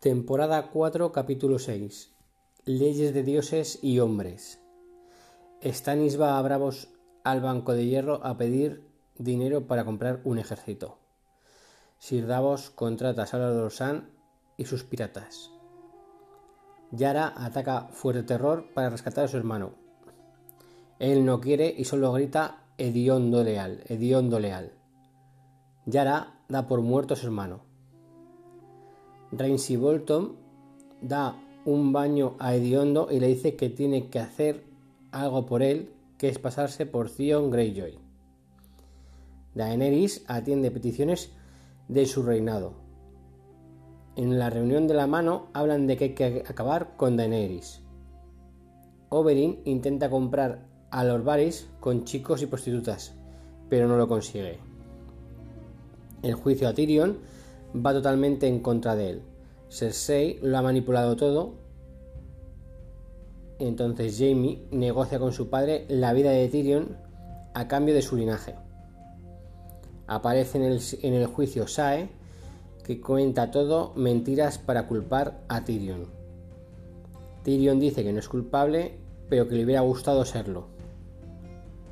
Temporada 4, capítulo 6. Leyes de dioses y hombres. Stannis va a Bravos al Banco de Hierro a pedir dinero para comprar un ejército. Sir Davos contrata a Salvador San y sus piratas. Yara ataca Fuerte Terror para rescatar a su hermano. Él no quiere y solo grita Hediondo leal, Hediondo leal. Yara da por muerto a su hermano. Ramsay Bolton da un baño a Hediondo y le dice que tiene que hacer algo por él, que es pasarse por Theon Greyjoy. Daenerys atiende peticiones de su reinado. En la reunión de la mano hablan de que hay que acabar con Daenerys. Oberyn intenta comprar a los con chicos y prostitutas, pero no lo consigue. El juicio a Tyrion va totalmente en contra de él. Cersei lo ha manipulado todo. Entonces Jamie negocia con su padre la vida de Tyrion a cambio de su linaje. Aparece en el, juicio Sae, que cuenta todo mentiras para culpar a Tyrion. Tyrion dice que no es culpable, pero que le hubiera gustado serlo.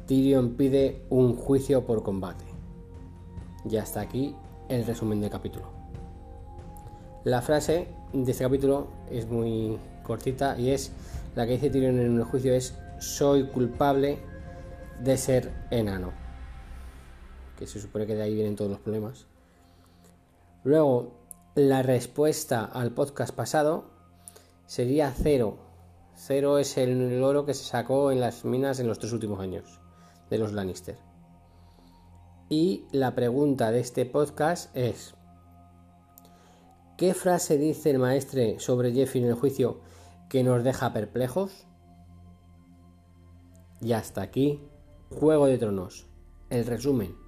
Tyrion pide un juicio por combate. Y hasta aquí el resumen del capítulo. La frase de este capítulo es muy cortita y es la que dice Tyrion en el juicio es soy culpable de ser enano. Que se supone que de ahí vienen todos los problemas. Luego, la respuesta al podcast pasado sería cero. Cero es el oro que se sacó en las minas en los tres últimos años de los Lannister. Y la pregunta de este podcast es, ¿qué frase dice el maestre sobre Jeffy en el juicio que nos deja perplejos? Y hasta aquí, Juego de Tronos, el resumen.